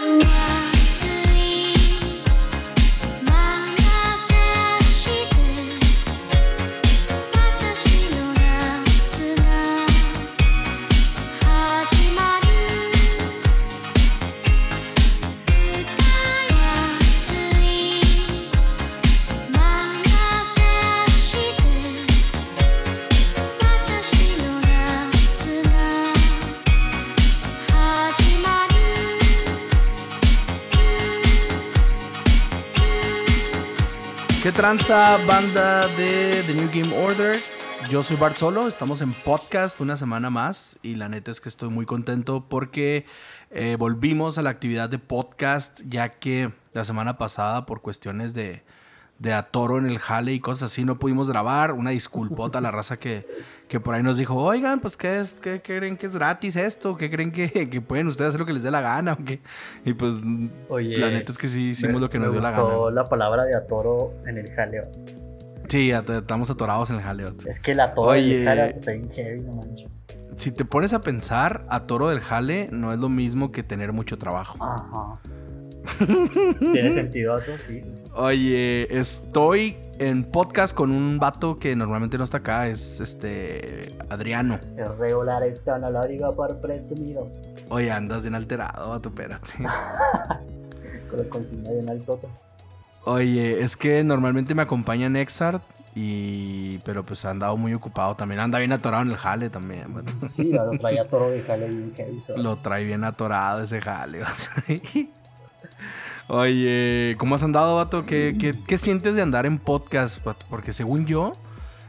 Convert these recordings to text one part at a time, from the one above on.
run, run. Banda de The New Game Order? Yo soy Bart Solo, estamos en podcast una semana más y la neta es que estoy muy contento porque eh, volvimos a la actividad de podcast ya que la semana pasada por cuestiones de, de atoro en el jale y cosas así, no pudimos grabar. Una disculpota a la raza que, que por ahí nos dijo, oigan, pues ¿qué, es, qué, creen que es gratis esto? ¿Qué creen que, que, pueden ustedes hacer lo que les dé la gana? Y pues la neta es que sí hicimos lo que nos dio la gana. la palabra de atoro en el jaleo. Sí, estamos atorados en el jaleo. Es que el atoro del jaleo está bien heavy, no manches. Si te pones a pensar, atoro del jale no es lo mismo que tener mucho trabajo. Ajá. Tiene sentido, Sí, sí, Oye, estoy en podcast con un vato que normalmente no está acá, es este Adriano. Es regular esto, no lo digo por presumido. Oye, andas bien alterado, vato, espérate. con la consigna bien alto. Oye, es que normalmente me acompaña Nexart y pero pues ha andado muy ocupado también. Anda bien atorado en el jale también. Sí, lo trae atorado de jale bien Lo trae bien atorado ese jale. Oye, ¿cómo has andado, vato? ¿Qué, sientes de andar en podcast, vato? Porque según yo,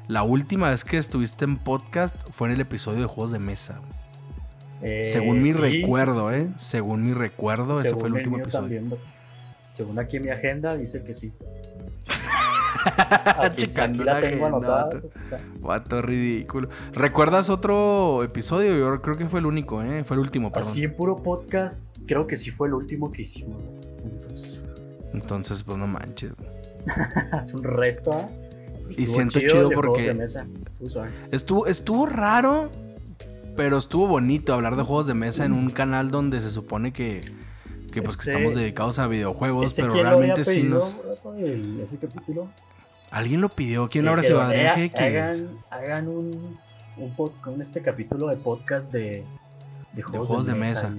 la última vez que estuviste en podcast fue en el episodio de juegos de mesa. Eh, según mi recuerdo, ¿eh? Según mi recuerdo, ese fue el último episodio. según aquí en mi agenda, dice que sí. Checando la, tengo vato. ridículo. ¿Recuerdas otro episodio? Yo creo que fue el único, ¿eh? Fue el último, perdón. Así en puro podcast, creo que sí fue el último que hicimos. Entonces, pues no manches. Hace un resto. ¿eh? Y siento chido, porque estuvo, estuvo raro, pero estuvo bonito hablar de juegos de mesa en un canal donde se supone que, que pues que estamos dedicados a videojuegos, pero realmente sí nos. ese capítulo? ¿Alguien lo pidió? ¿Quién ahora se va a? Que... Hagan, hagan un, un, este capítulo de podcast de, de juegos, de, mesa.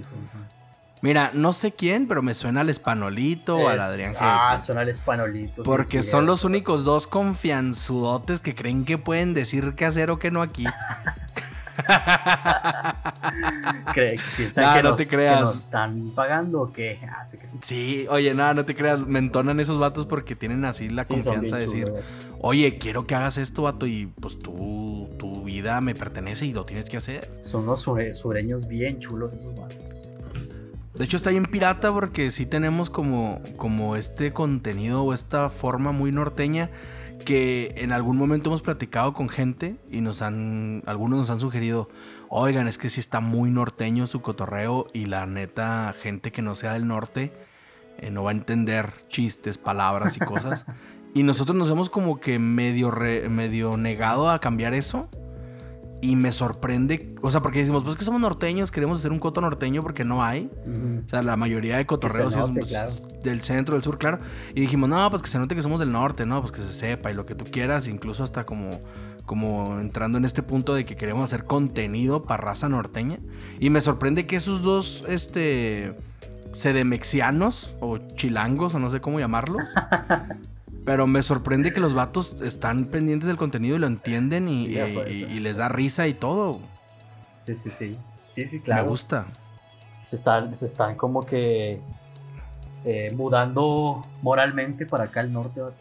Mira, no sé quién, pero me suena al Espanolito o al Adrián Ah, suena al Espanolito. Porque son los únicos dos confianzudotes que creen que pueden decir qué hacer o qué no aquí. piensan que, no nos, te creas. nos están pagando o qué. Ah, sí, oye, nada, no te creas. Me entonan esos vatos porque tienen así la confianza de decir, oye, quiero que hagas esto, vato, y pues tú, tu vida me pertenece y lo tienes que hacer. Son unos sureños bien chulos esos vatos. De hecho está bien pirata porque sí tenemos como, como este contenido o esta forma muy norteña que en algún momento hemos platicado con gente y nos han, algunos nos han sugerido, oigan, es que sí está muy norteño su cotorreo y la neta, gente que no sea del norte eh, no va a entender chistes, palabras y cosas. y nosotros nos hemos como que medio, medio negado a cambiar eso. Y me sorprende, o sea, porque decimos, pues que somos norteños, queremos hacer un coto norteño porque no hay. O sea, la mayoría de cotorreos es del centro, del sur, claro. Y dijimos, no, pues que se note que somos del norte, ¿no? Pues que se sepa y lo que tú quieras, incluso hasta como, como entrando en este punto de que queremos hacer contenido para raza norteña. Y me sorprende que esos dos, este, sedemexianos o chilangos, o no sé cómo llamarlos, Pero me sorprende que los vatos están pendientes del contenido y lo entienden y, les da risa y todo. Sí, sí, sí. Sí, sí, claro. Me gusta. Se están, se están como que eh, mudando moralmente para acá al norte, vato.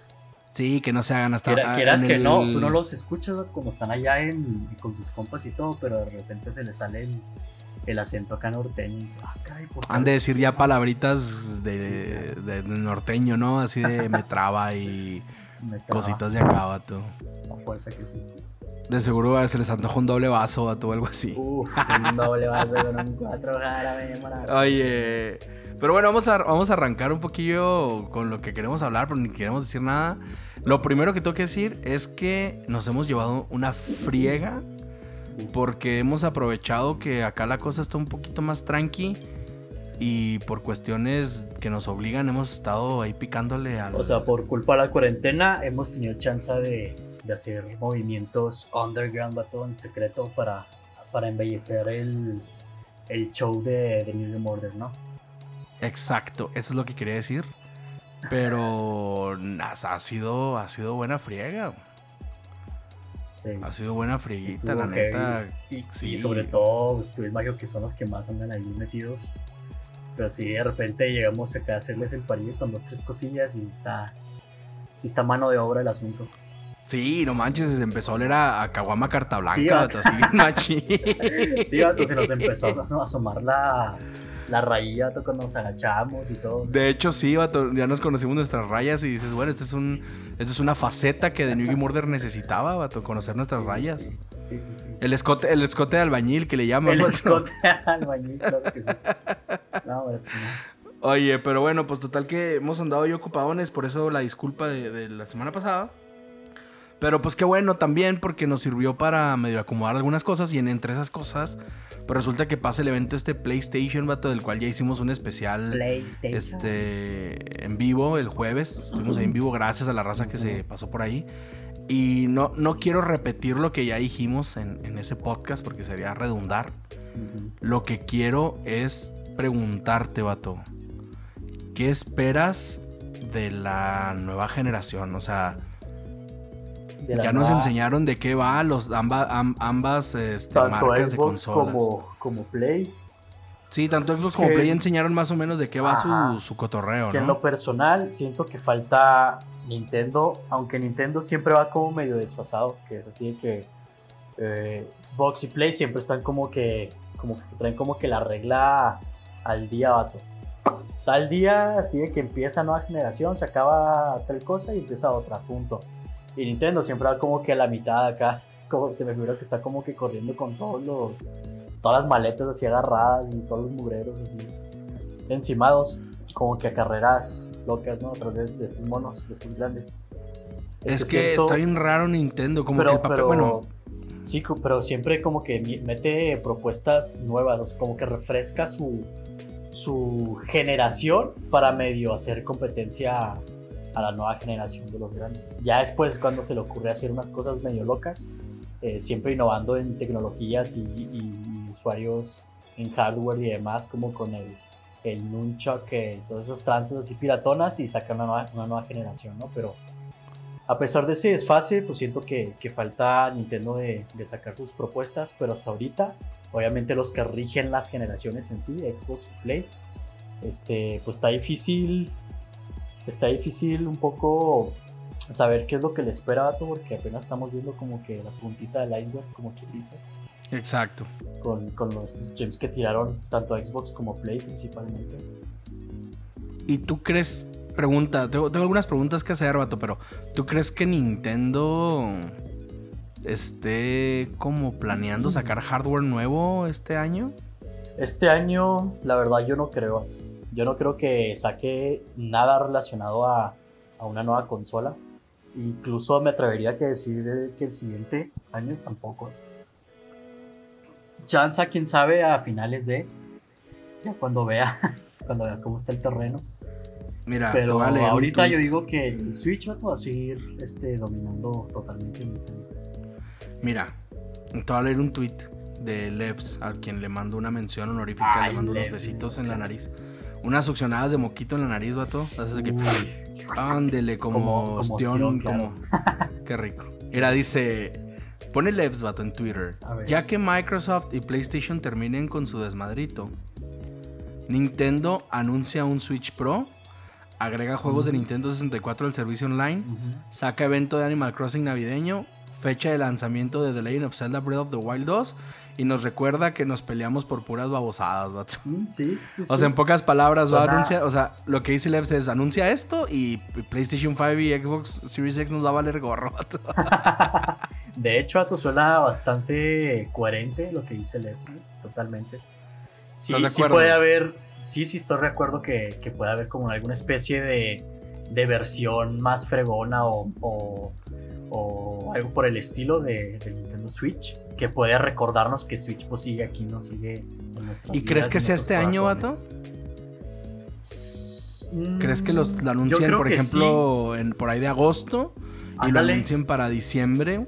Sí, que no se hagan hasta Quieras que no, tú no los escuchas como están allá en, con sus compas y todo, pero de repente se les sale el, el acento acá norteño. Ah, Han de decir ya palabritas de, norteño, ¿no? Así de me traba y cositas de acá, vato. fuerza que sí. De seguro se les antoja un doble vaso, vato, o algo así. Uf, un doble vaso con un cuatro jarabe, Oye, pero bueno, vamos a, vamos a arrancar un poquillo con lo que queremos hablar, pero ni queremos decir nada. Lo primero que tengo que decir es que nos hemos llevado una friega porque hemos aprovechado que acá la cosa está un poquito más tranqui y por cuestiones que nos obligan hemos estado ahí picándole al... O sea, por culpa de la cuarentena hemos tenido chance de, de hacer movimientos underground, vato, en secreto para, para embellecer el, el show de, de New Game Order, ¿no? Exacto, eso es lo que quería decir. Pero ha sido, ha sido buena friega. Sí. Ha sido buena frieguita, la neta. Y, sí. sobre todo, Studio Mario, que son los que más andan ahí metidos. Pero si de repente llegamos acá a hacerles el parillo con dos, tres cosillas y está, sí está mano de obra el asunto. Sí, no manches, se empezó a oler a, Caguama Carta Blanca, sí, así sí, se nos empezó a asomar la, la rayilla cuando nos agachamos y todo. De hecho, sí, ya nos conocimos nuestras rayas y dices, bueno, esta es, un, esta es una faceta que de New Game Order necesitaba, vato, conocer nuestras rayas. Sí, sí, sí. El escote, el escote de albañil que le llaman. El escote de albañil, claro que sí. No, pues Oye, pero bueno, pues total que hemos andado hoy ocupadones, por eso la disculpa de la semana pasada. Pero pues qué bueno también porque nos sirvió para medio acomodar algunas cosas y en, entre esas cosas, pues resulta que pasa el evento este PlayStation, vato, del cual ya hicimos un especial este en vivo el jueves. Estuvimos ahí en vivo gracias a la raza que se pasó por ahí. Y no, no quiero repetir lo que ya dijimos en, ese podcast porque sería redundar. Lo que quiero es preguntarte, vato. ¿Qué esperas de la nueva generación? O sea, ya nos enseñaron de qué va los ambas este, marcas de consolas. Como, como Play. Sí, tanto Xbox como Play enseñaron más o menos de qué va su, cotorreo. Que en lo personal siento que falta Nintendo, aunque Nintendo siempre va como medio desfasado, que es así de que eh, Xbox y Play siempre están como que, como que traen como que la regla al día, vato. Tal día, así de que empieza nueva generación, se acaba tal cosa y empieza otra, punto. Y Nintendo siempre va como que a la mitad acá, como se me figura que está como que corriendo con todos los, todas las maletas así agarradas y todos los mugreros así encimados, como que a carreras locas, ¿no? Atrás de, estos monos, de estos grandes. Es, que, está bien raro Nintendo, como que el papel, bueno... Sí, pero siempre como que mete propuestas nuevas, como que refresca su, su generación para medio hacer competencia a la nueva generación de los grandes. Ya después cuando se le ocurre hacer unas cosas medio locas, eh, siempre innovando en tecnologías y, usuarios en hardware y demás, como con el, el Nunchuck, eh, todas esas tranzas así piratonas y sacan una nueva, una generación, ¿no? Pero a pesar de ese desfase, pues siento que, que falta Nintendo de, de, sacar sus propuestas, pero hasta ahorita, obviamente los que rigen las generaciones en sí, Xbox y Play, este, pues está difícil está difícil un poco saber qué es lo que le espera a todo porque apenas estamos viendo como que la puntita del iceberg, como quien dice. Exacto. Con, con los streams que tiraron tanto Xbox como Play principalmente. ¿Y tú crees, pregunta, tengo, algunas preguntas que hacer, Bato, pero ¿tú crees que Nintendo esté como planeando sacar hardware nuevo este año? Este año, la verdad, yo no creo. Yo no creo que saque nada relacionado a, a una nueva consola. Incluso me atrevería a decir que el siguiente año tampoco. Chance, quién sabe, a finales de. Ya cuando vea, cuando vea cómo está el terreno. Mira, pero ahorita yo digo que el Switch va a seguir este, dominando totalmente Mira, te voy a leer un tweet de Levs, a quien le mando una mención honorífica, le mando unos besitos en la nariz unas succionadas de moquito en la nariz, vato. Haces de que. Ándele, como, como, como. Qué rico. Era, dice. Pone Levs, vato, en Twitter. Ya que Microsoft y PlayStation terminen con su desmadrito, Nintendo anuncia un Switch Pro, agrega juegos de Nintendo 64 al servicio online, saca evento de Animal Crossing navideño, fecha de lanzamiento de The Legend of Zelda Breath of the Wild 2 y nos recuerda que nos peleamos por puras babosadas, vato. Mm, sí, sí, O sea, en pocas palabras va a anunciar, o sea, lo que dice Levs es anuncia esto y PlayStation 5 y Xbox Series X nos va a valer gorro, vato. De hecho, vato, suena bastante coherente lo que dice Levs, totalmente. Sí, sí puede haber, sí, sí estoy de acuerdo que, que puede haber como alguna especie de, de versión más fregona o, o, algo por el estilo de, de Nintendo Switch que puede recordarnos que Switch pues sigue aquí, no sigue ¿Y crees que sea este año, vato? ¿Crees que los lo yo anuncien, por ejemplo, en, por ahí de agosto y lo anuncien para diciembre?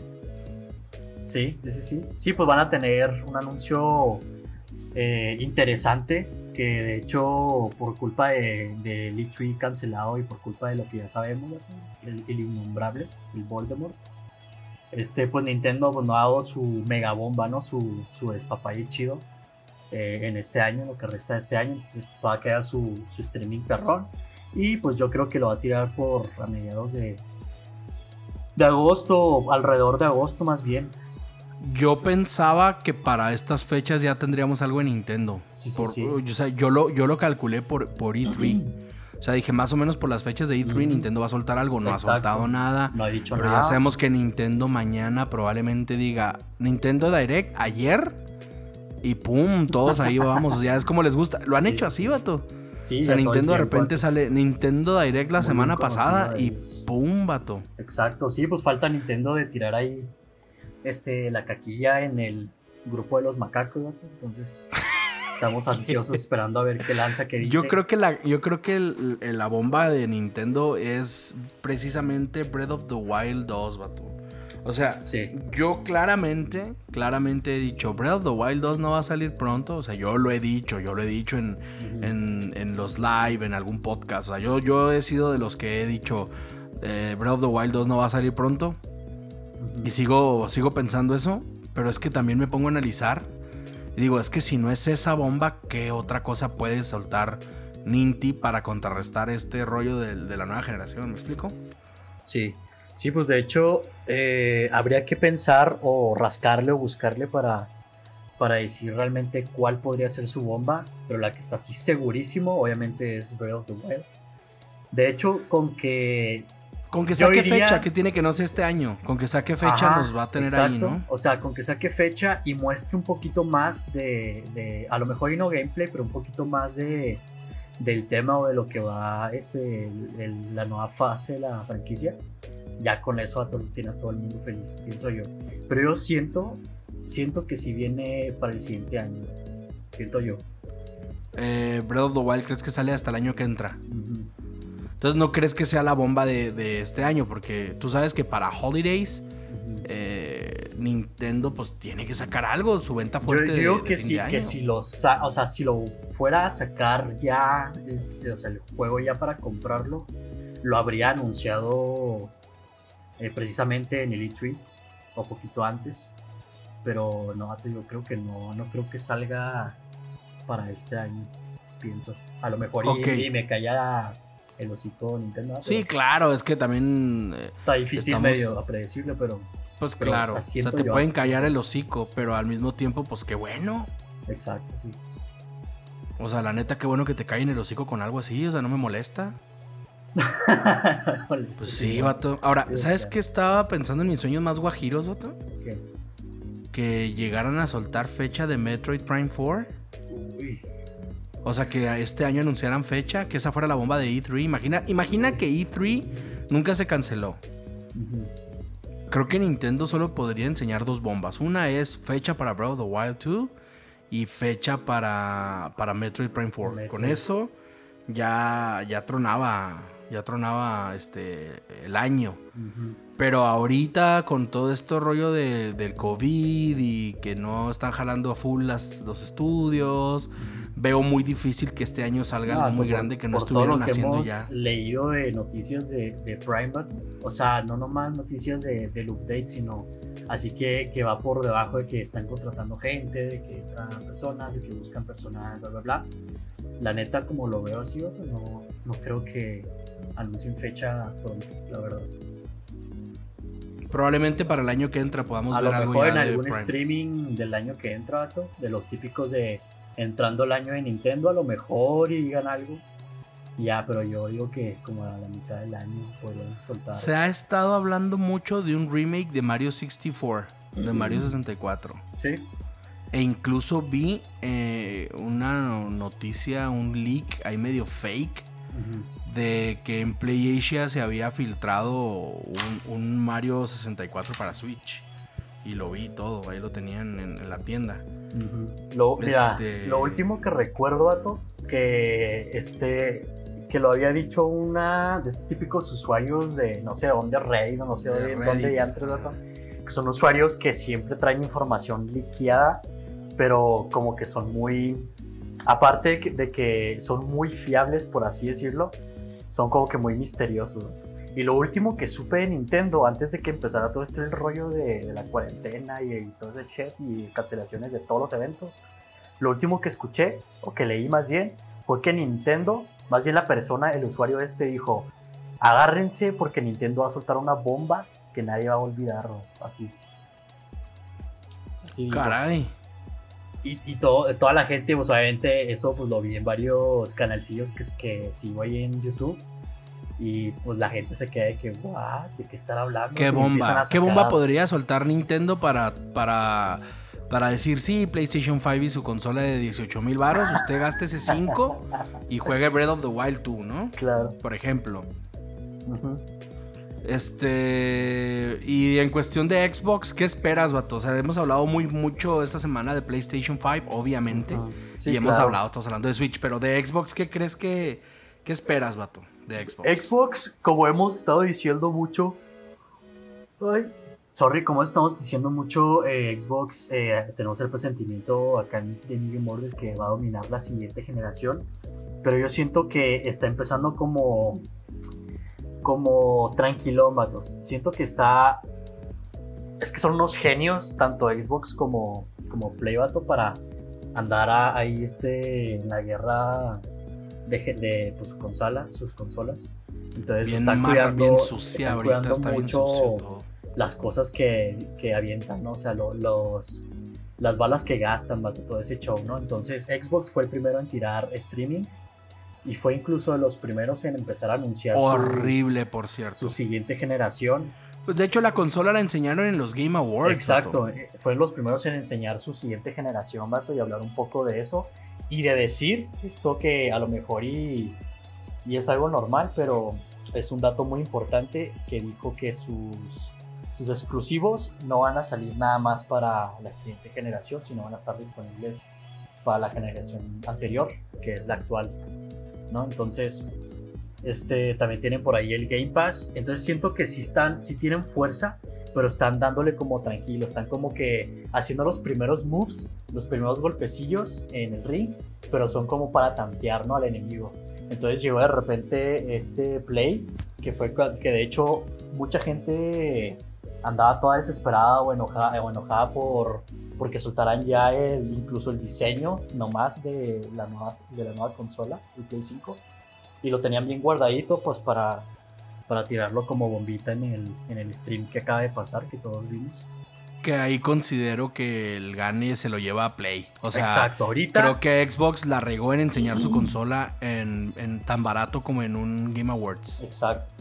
Sí, sí, sí, sí. Sí, pues van a tener un anuncio eh, interesante que de hecho por culpa de, de Lee cancelado y por culpa de lo que ya sabemos, el, el innombrable, el Voldemort, este, pues Nintendo pues, no ha dado su mega bomba, ¿no? Su, su despapalle chido eh, en este año, lo que resta de este año, entonces pues, va a quedar su, su streaming perrón y pues yo creo que lo va a tirar por a mediados de, de agosto, alrededor de agosto más bien. Yo pensaba que para estas fechas ya tendríamos algo en Nintendo. Sí, sí, Por- sí. O sea, yo lo, yo lo calculé por, por E3. O sea, dije más o menos por las fechas de E3 Ujú. Nintendo va a soltar algo. No Exacto. ha soltado nada. No ha dicho Pero nada. ya sabemos que Nintendo mañana probablemente diga Nintendo Direct ayer y pum, todos ahí vamos. O sea, es como les gusta. Lo han Sí, hecho sí, así, vato. Sí, O sea, ya Nintendo de repente sale Nintendo Direct la Muy semana pasada y pum, vato. Exacto, sí, pues falta Nintendo de tirar ahí este, la caquilla en el grupo de los macacos, ¿no? entonces estamos ansiosos esperando a ver qué lanza, qué dice. Yo creo que la, yo creo que el- el- la bomba de Nintendo es precisamente Breath of the Wild 2, vato. O sea, Sí, yo claramente, claramente he dicho, Breath of the Wild 2 no va a salir pronto. O sea, yo lo he dicho, yo lo he dicho en, en, en los live, en algún podcast. O sea, yo, yo he sido de los que he dicho, eh, Breath of the Wild 2 no va a salir pronto. Y sigo, sigo pensando eso, pero es que también me pongo a analizar. Y digo, es que si no es esa bomba, ¿qué otra cosa puede soltar Ninty para contrarrestar este rollo de, la nueva generación? ¿Me explico? Sí, sí, pues de hecho eh, habría que pensar o rascarle o buscarle para, para decir realmente cuál podría ser su bomba, pero la que está así segurísimo obviamente es Breath of the Wild. De hecho, con que Con que saque fecha, ¿qué tiene que no sea este año? Con que saque fecha Ajá, nos va a tener ahí, exacto. ¿no? O sea, con que saque fecha y muestre un poquito más de, de- a lo mejor y no gameplay, pero un poquito más de del tema o de lo que va este el- el- la nueva fase de la franquicia. Ya con eso a todo, tiene a todo el mundo feliz, pienso yo. Pero yo siento, siento que si viene para el siguiente año, siento yo. Eh, Breath of the Wild, ¿crees que sale hasta el año que entra? Ujú. Entonces no crees que sea la bomba de, de este año, porque tú sabes que para Holidays eh, Nintendo pues tiene que sacar algo, su venta Yo fuerte. de- digo que sí, que si lo o sea, si lo fuera a sacar ya, este, o sea, el juego ya para comprarlo, lo habría anunciado eh, precisamente en el E3 o poquito antes. Pero no, yo creo que no, no creo que salga para este año, pienso. A lo mejor y- y, me calla el hocico Nintendo. Sí, claro, es que también, eh, está difícil estamos- medio predecible, pero pues Pero, claro, o o sea, te pueden callar el hocico, pero al mismo tiempo, pues qué bueno. exacto, sí. O sea, la neta, qué bueno que te callen el hocico con algo así, o sea, no me molesta. Pues sí, vato. Ahora, ¿sabes qué estaba pensando en mis sueños más guajiros, vato? ¿Qué? Que llegaran a soltar fecha de Metroid Prime 4. Uy. O sea, que este año anunciaran fecha, que esa fuera la bomba de E3. Imagina, imagina que E3 nunca se canceló. Creo que Nintendo solo podría enseñar dos bombas. Una es fecha para Breath of the Wild 2 y fecha para, para Metroid Prime 4. Metroid. Con eso ya, ya tronaba, ya tronaba este, el año. Pero ahorita con todo este rollo de- del COVID y que no están jalando a full las, los estudios, veo muy difícil que este año salga No, algo muy por- grande que no estuvieron haciendo ya. leído de noticias de, de o sea, no nomás noticias de, del update, sino así que, que va por debajo de que están contratando gente, de que entran personas, de que buscan personal, bla, bla, bla. La neta, como lo veo así, no, no creo que anuncien fecha pronto, la verdad. Probablemente para el año que entra podamos A ver lo algo mejor ya en de algún Prime. streaming del año que entra, de los típicos de entrando el año de Nintendo, a lo mejor y digan algo. Ya, pero yo digo que como a la mitad del año podrían soltar. Se ha estado hablando mucho de un remake de Mario 64, de Mario 64. Sí. E incluso vi eh, una noticia, un leak ahí medio fake, Ujú. de que en PlayAsia se había filtrado un, un Mario 64 para Switch. Y lo vi todo, ahí lo tenían en, en la tienda. Ujú. Lo, mira, Este- lo último que recuerdo, vato, que este que lo había dicho una de esos típicos usuarios de no sé dónde, Reddit, no sé De dónde, ya entre que son usuarios que siempre traen información liqueada, pero como que son muy, aparte de que, de que son muy fiables, por así decirlo, son como que muy misteriosos. ¿no? Y lo último que supe de Nintendo, antes de que empezara todo este rollo de, de la cuarentena y, y todo ese shit y cancelaciones de todos los eventos, lo último que escuché, o que leí más bien, fue que Nintendo, más bien la persona, el usuario este dijo, agárrense porque Nintendo va a soltar una bomba que nadie va a olvidar, así. Así dijo. Caray. Y, y todo, toda la gente, pues obviamente eso pues lo vi en varios canalcillos que, que sigo ahí en YouTube. Y pues la gente se queda de que, what, ¿de qué están hablando? ¿Qué bomba? ¿Qué bomba podría soltar Nintendo para, para, para decir, sí, PlayStation 5 y su consola de 18 mil baros, usted gástese 5 y juegue Breath of the Wild 2, ¿no? Claro. Por ejemplo. Este. Y en cuestión de Xbox, ¿qué esperas, vato? O sea, hemos hablado muy mucho esta semana de PlayStation 5, obviamente. Ujú. Sí, y hemos hablado, estamos hablando de Switch, pero de Xbox, ¿qué crees que. ¿Qué esperas, vato? De Xbox. Xbox, como hemos estado diciendo mucho. Sorry, como estamos diciendo mucho, eh, Xbox, eh, tenemos el presentimiento acá en Game Order que va a dominar la siguiente generación. Pero yo siento que está empezando como. como tranquilo, vatos. Siento que está. Es que son unos genios, tanto Xbox como, como Play, vato, para andar ahí este, en la guerra de, de pues, su consola, sus consolas. Entonces bien están marra, cuidando, bien sucia están ahorita, cuidando está mucho todo. las cosas que, que avientan, ¿no? O sea, lo- los, las balas que gastan, vato, todo ese show, ¿no? Entonces Xbox fue el primero en tirar streaming y fue incluso de los primeros en empezar a anunciar su, Horrible, por cierto. su siguiente generación. Pues de hecho, la consola la enseñaron en los Game Awards. Exacto, eh, fueron los primeros en enseñar su siguiente generación, vato, y hablar un poco de eso. Y de decir esto que a lo mejor y, y es algo normal, pero es un dato muy importante que dijo que sus, sus exclusivos no van a salir nada más para la siguiente generación, sino van a estar disponibles para la generación anterior, que es la actual. ¿no? Entonces, este, también tienen por ahí el Game Pass. Entonces siento que sí están, sí tienen fuerza, pero están dándole como tranquilo, están como que haciendo los primeros moves, los primeros golpecillos en el ring, pero son como para tantear ¿no? al enemigo. Entonces llegó de repente este play, que fue que de hecho mucha gente andaba toda desesperada o enojada, o enojada por porque soltarán ya el, incluso el diseño nomás de la nueva, de la nueva consola, el Play 5, y lo tenían bien guardadito pues para, para tirarlo como bombita en el, en el stream que acaba de pasar, que todos vimos. Que ahí considero que el Gane se lo lleva a Play. O sea, Exacto, ahorita creo que Xbox la regó en enseñar su consola en, en tan barato como en un Game Awards. Exacto.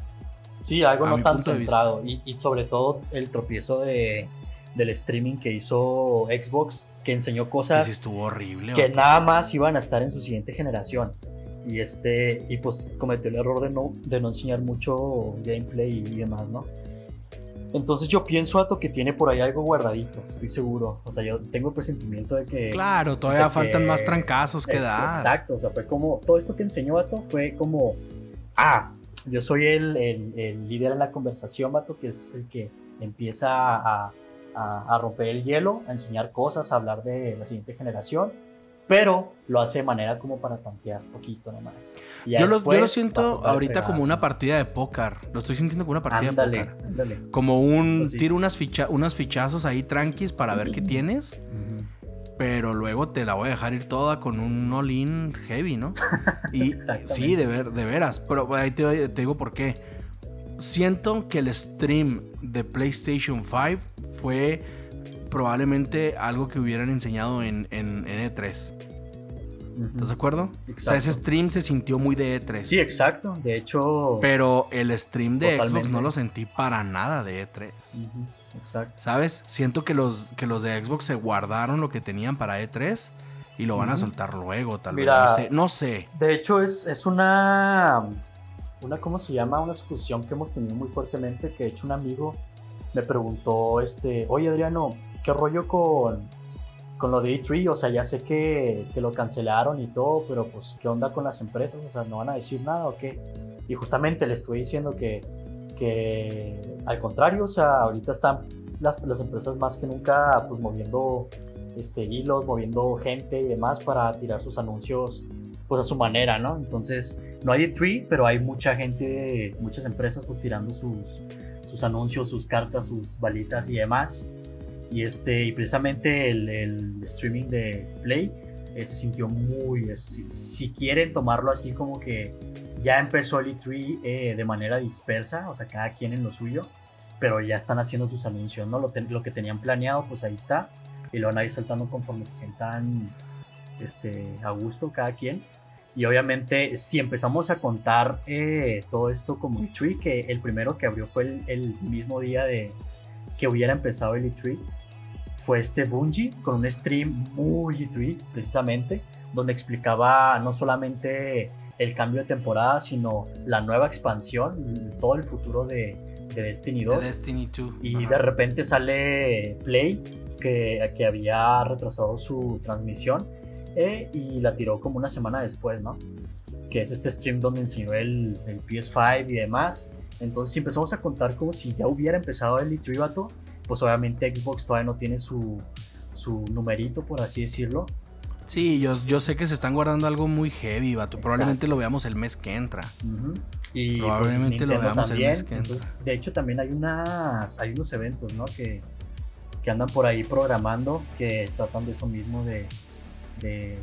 Sí, algo A no tan centrado. Y, y sobre todo el tropiezo de, del streaming que hizo Xbox, que enseñó Que cosas sí estuvo horrible. que nada más iban a estar en su siguiente generación. Y este, y pues cometió el error de no, de no enseñar mucho gameplay y demás, ¿no? Entonces yo pienso, Ato, que tiene por ahí algo guardadito, estoy seguro. O sea, yo tengo el presentimiento de que... Claro, todavía de que- faltan más trancazos que dar. Exacto, o sea, fue como, todo esto que enseñó Vato fue como, ah, yo soy el, el- el líder en la conversación, Vato, que es el que empieza a, a- a romper el hielo, a enseñar cosas, a hablar de la siguiente generación, pero lo hace de manera como para tantear poquito nomás. Yo lo, yo lo siento ahorita como una partida de póker. Lo estoy sintiendo como una partida Ándale, de póker. ándale. Como un sí. tiro unas, ficha, unos fichazos ahí tranquis para ver qué tienes. Pero luego te la voy a dejar ir toda con un all-in heavy, ¿no? Y sí, de, ver, de veras. Pero ahí te, te digo por qué. Siento que el stream de PlayStation 5 fue probablemente algo que hubieran enseñado en, en, en E3. ¿Estás de acuerdo? O sea, ese stream se sintió muy de E3. Sí, exacto. De hecho, Pero el stream de Xbox no lo sentí para nada de E3. Ujú, exacto. ¿Sabes? Siento que los, que los de Xbox se guardaron lo que tenían para E3 y lo van a soltar luego, tal Mira, vez. No sé. No sé. De hecho, es, es una, una, ¿cómo se llama? Una discusión que hemos tenido muy fuertemente, que de hecho un amigo me preguntó, este, oye Adriano, ¿qué rollo con, con lo de E3, o sea, ya sé que, que, lo cancelaron y todo, pero pues, ¿qué onda con las empresas? O sea, ¿no van a decir nada o qué? Y justamente le estoy diciendo que, que al contrario, o sea, ahorita están las, las empresas más que nunca, pues, moviendo este, hilos, moviendo gente y demás para tirar sus anuncios, pues, a su manera, ¿no? Entonces, no hay E3, pero hay mucha gente, muchas empresas, pues, tirando sus, sus anuncios, sus cartas, sus balitas y demás. Y, este, y precisamente el, streaming de Play eh, se sintió muy... Eso, si, si, quieren tomarlo así como que ya empezó el E3 eh, de manera dispersa, o sea, cada quien en lo suyo, pero ya están haciendo sus anuncios, ¿no? Lo, lo que tenían planeado, pues ahí está, y lo van a ir soltando conforme se sientan este, a gusto cada quien. Y obviamente, si empezamos a contar eh, todo esto como E3, que el primero que abrió fue el, el mismo día de que hubiera empezado el E3, fue este Bungie con un stream muy E3 precisamente, donde explicaba no solamente el cambio de temporada, sino la nueva expansión, todo el futuro de, de Destiny 2. De Destiny 2. Y Ajá. de repente sale Play, que, que había retrasado su transmisión, eh, y la tiró como una semana después, ¿no? Que es este stream donde enseñó el, el PS5 y demás. Entonces, si empezamos a contar como si ya hubiera empezado el E3 vato, pues obviamente Xbox todavía no tiene su, su numerito, por así decirlo. Sí, yo, yo sé que se están guardando algo muy heavy, vato. Probablemente lo veamos el mes que entra. Uh -huh. Y Probablemente pues, lo veamos también. el mes que entra. Entonces, de hecho, también hay unas hay unos eventos, ¿no? Que, que andan por ahí programando que tratan de eso mismo de, de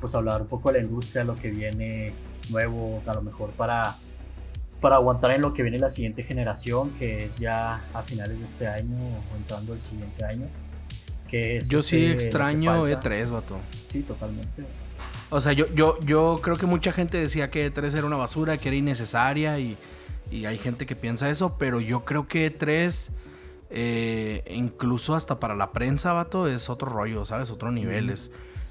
pues hablar un poco de la industria, lo que viene nuevo, a lo mejor para para aguantar en lo que viene la siguiente generación, que es ya a finales de este año o entrando el siguiente año. Que es yo sí este, extraño E3, vato. Sí, totalmente. O sea, yo, yo, yo creo que mucha gente decía que E3 era una basura, que era innecesaria y, y hay gente que piensa eso, pero yo creo que E3, eh, incluso hasta para la prensa, vato, es otro rollo, ¿sabes? Otro nivel. Mm. Es,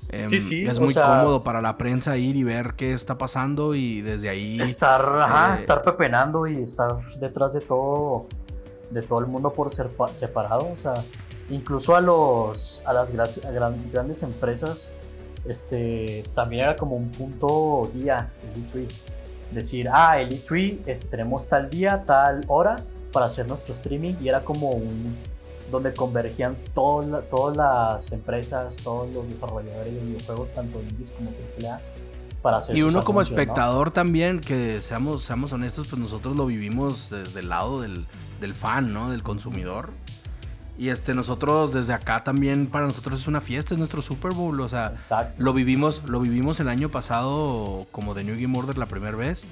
eh, sí, sí, es muy sea, cómodo para la prensa ir y ver qué está pasando y desde ahí... Estar, ajá, eh, estar pepenando y estar detrás de todo, de todo el mundo por ser separado, o sea incluso a los a las a gran, grandes empresas este también era como un punto guía el E3 decir ah el E3 este, tenemos tal día tal hora para hacer nuestro streaming y era como un donde convergían todas todas las empresas todos los desarrolladores de videojuegos tanto indies como AAA para hacer y uno como espectador ¿no? también que seamos seamos honestos pues nosotros lo vivimos desde el lado del, del fan no del consumidor y este, nosotros desde acá también, para nosotros es una fiesta, es nuestro Super Bowl. O sea, Exacto. lo vivimos, lo vivimos el año pasado como de New Game Order la primera vez.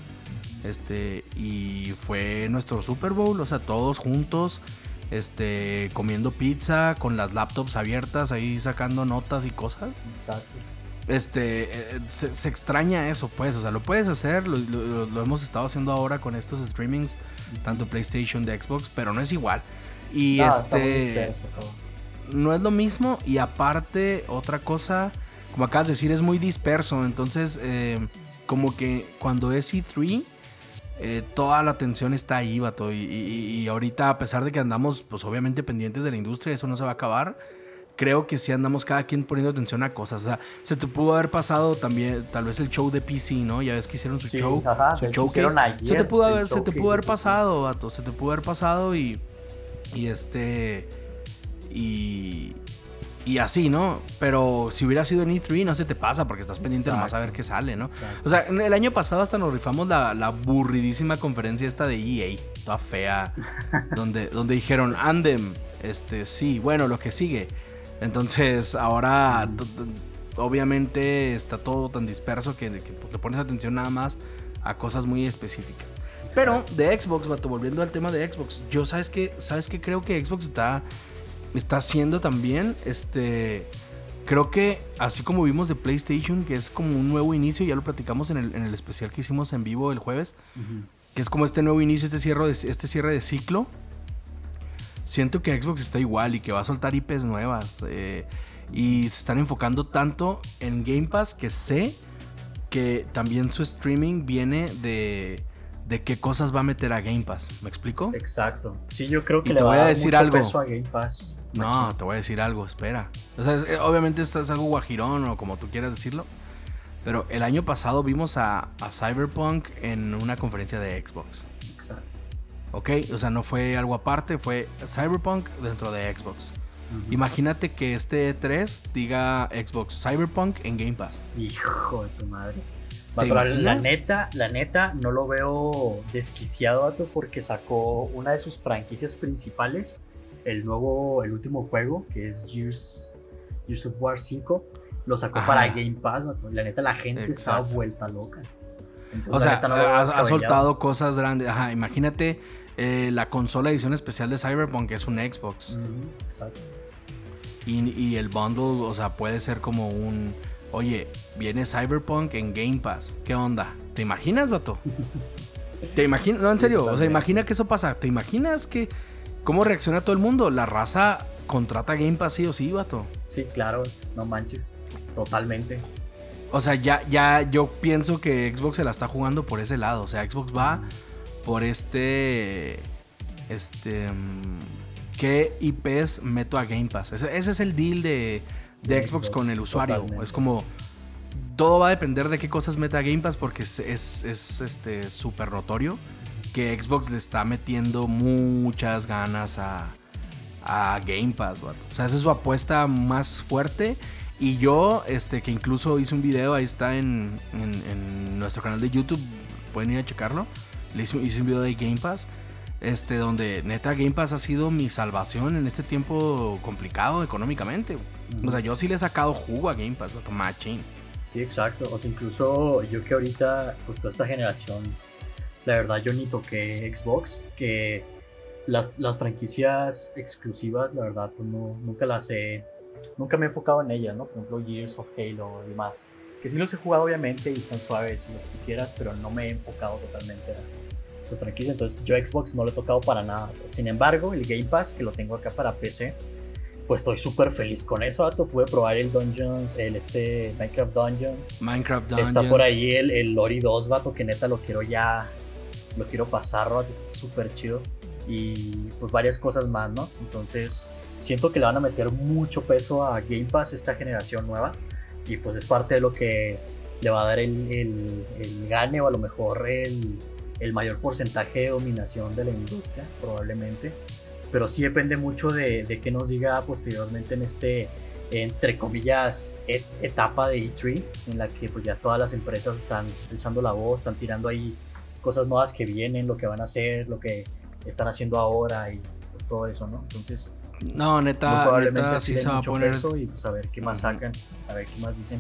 Este, y fue nuestro Super Bowl, o sea, todos juntos, este, comiendo pizza, con las laptops abiertas, ahí sacando notas y cosas. Exacto. Este, eh, se, se, extraña eso, pues, o sea, lo puedes hacer, lo, lo, lo hemos estado haciendo ahora con estos streamings, tanto PlayStation de Xbox, pero no es igual. Y no, este. No es lo mismo. Y aparte, otra cosa, como acabas de decir, es muy disperso. Entonces, eh, como que cuando es E3, eh, toda la atención está ahí, vato. Y, y, y, ahorita, a pesar de que andamos, pues obviamente pendientes de la industria, eso no se va a acabar. Creo que sí andamos cada quien poniendo atención a cosas. O sea, se te pudo haber pasado también, tal vez el show de PC, ¿no? Ya ves que hicieron su sí, show. Ajá, su showcase. Ayer, se te pudo haber, se te pudo haber pasado, vato. Se te pudo haber pasado y. Y este. Y. Y así, ¿no? Pero si hubiera sido en E3 no se te pasa porque estás pendiente Exacto. nomás a ver qué sale, ¿no? Exacto. O sea, el año pasado hasta nos rifamos la, la aburridísima conferencia esta de EA, toda fea, donde, donde dijeron, Andem, este, sí, bueno, lo que sigue. Entonces, ahora, obviamente, está todo tan disperso que, que te pones atención nada más a cosas muy específicas. Pero de Xbox, vato, volviendo al tema de Xbox, yo sabes que, sabes que creo que Xbox está, está haciendo también, este, creo que así como vimos de PlayStation, que es como un nuevo inicio, ya lo platicamos en el, en el especial que hicimos en vivo el jueves, uh -huh. que es como este nuevo inicio, este cierre, de, este cierre de ciclo. Siento que Xbox está igual y que va a soltar IPs nuevas. Eh, y se están enfocando tanto en Game Pass que sé que también su streaming viene de de qué cosas va a meter a Game Pass. ¿Me explico? Exacto. Sí, yo creo que Y le te voy a a dar decir mucho algo. peso a Game Pass. No, te voy a decir algo, espera. O sea, es- eh, obviamente esto es algo guajirón o como tú quieras decirlo. Pero el año pasado vimos a, a Cyberpunk en una conferencia de Xbox. Exacto. ¿Ok? O sea, no fue algo aparte, fue Cyberpunk dentro de Xbox. Imagínate que este E3 diga Xbox Cyberpunk en Game Pass. Hijo de tu madre. ¿Te Vato, la, neta, la neta, no lo veo desquiciado, vato, porque sacó una de sus franquicias principales, el nuevo, el último juego, que es Gears, Gears of War 5, lo sacó Ajá. para Game Pass, vato, la neta, la gente está vuelta loca. Entonces, O sea, no ha, soltado cosas grandes. Ajá, imagínate eh, la consola edición especial de Cyberpunk, que es un Xbox. Exacto. Y, y el bundle, o sea, puede ser como un. Oye, viene Cyberpunk en Game Pass. ¿Qué onda? ¿Te imaginas, vato? ¿Te imaginas? No, en serio. O sea, imagina que eso pasa. ¿Te imaginas que. ¿Cómo reacciona todo el mundo? La raza contrata Game Pass sí o sí, vato. Sí, claro, no manches. Totalmente. O sea, ya, ya yo pienso que Xbox se la está jugando por ese lado. O sea, Xbox va por este. Este. mm, ¿Qué IPs meto a Game Pass? Ese, ese es el deal de, de De Xbox Xbox, con el usuario. totalmente. Es como. Todo va a depender de qué cosas meta Game Pass porque es, es, es, este súper notorio que Xbox le está metiendo muchas ganas a, a Game Pass. O sea, esa es su apuesta más fuerte. Y yo, este, que incluso hice un video, ahí está en, en- nuestro canal de YouTube, pueden ir a checarlo. Le hice, hice un video de Game Pass, este, donde neta Game Pass ha sido mi salvación en este tiempo complicado económicamente. O sea, yo sí le he sacado jugo a Game Pass, machín. Sí, exacto. O sea, incluso yo que ahorita, pues toda esta generación, la verdad yo ni toqué Xbox, que las, las franquicias exclusivas, la verdad, pues no, nunca las he, nunca me he enfocado en ellas, ¿no? Por ejemplo, Gears of Halo y demás. Que sí los he jugado obviamente y están suaves y lo que tú quieras, pero no me he enfocado totalmente a esta franquicia. Entonces yo Xbox no lo he tocado para nada. Sin embargo, el Game Pass, que lo tengo acá para PC, pues estoy súper feliz con eso, vato. Pude probar el Dungeons, el este Minecraft Dungeons. Minecraft Dungeons. Está por ahí el, el Lori 2, vato, que neta lo quiero ya, lo quiero pasar, vato, está súper chido. Y pues varias cosas más, ¿no? Entonces siento que le van a meter mucho peso a Game Pass esta generación nueva. Y pues es parte de lo que le va a dar el, el, el gane o a lo mejor el, el mayor porcentaje de dominación de la industria, probablemente. Pero sí depende mucho de, de qué nos diga posteriormente en este entre comillas, et- etapa de E3 en la que pues ya todas las empresas están alzando la voz, están tirando ahí cosas nuevas que vienen, lo que van a hacer, lo que están haciendo ahora y todo eso, ¿no? Entonces, No, neta, neta sí sí se va a poner. y pues a ver qué más sacan, a ver qué más dicen.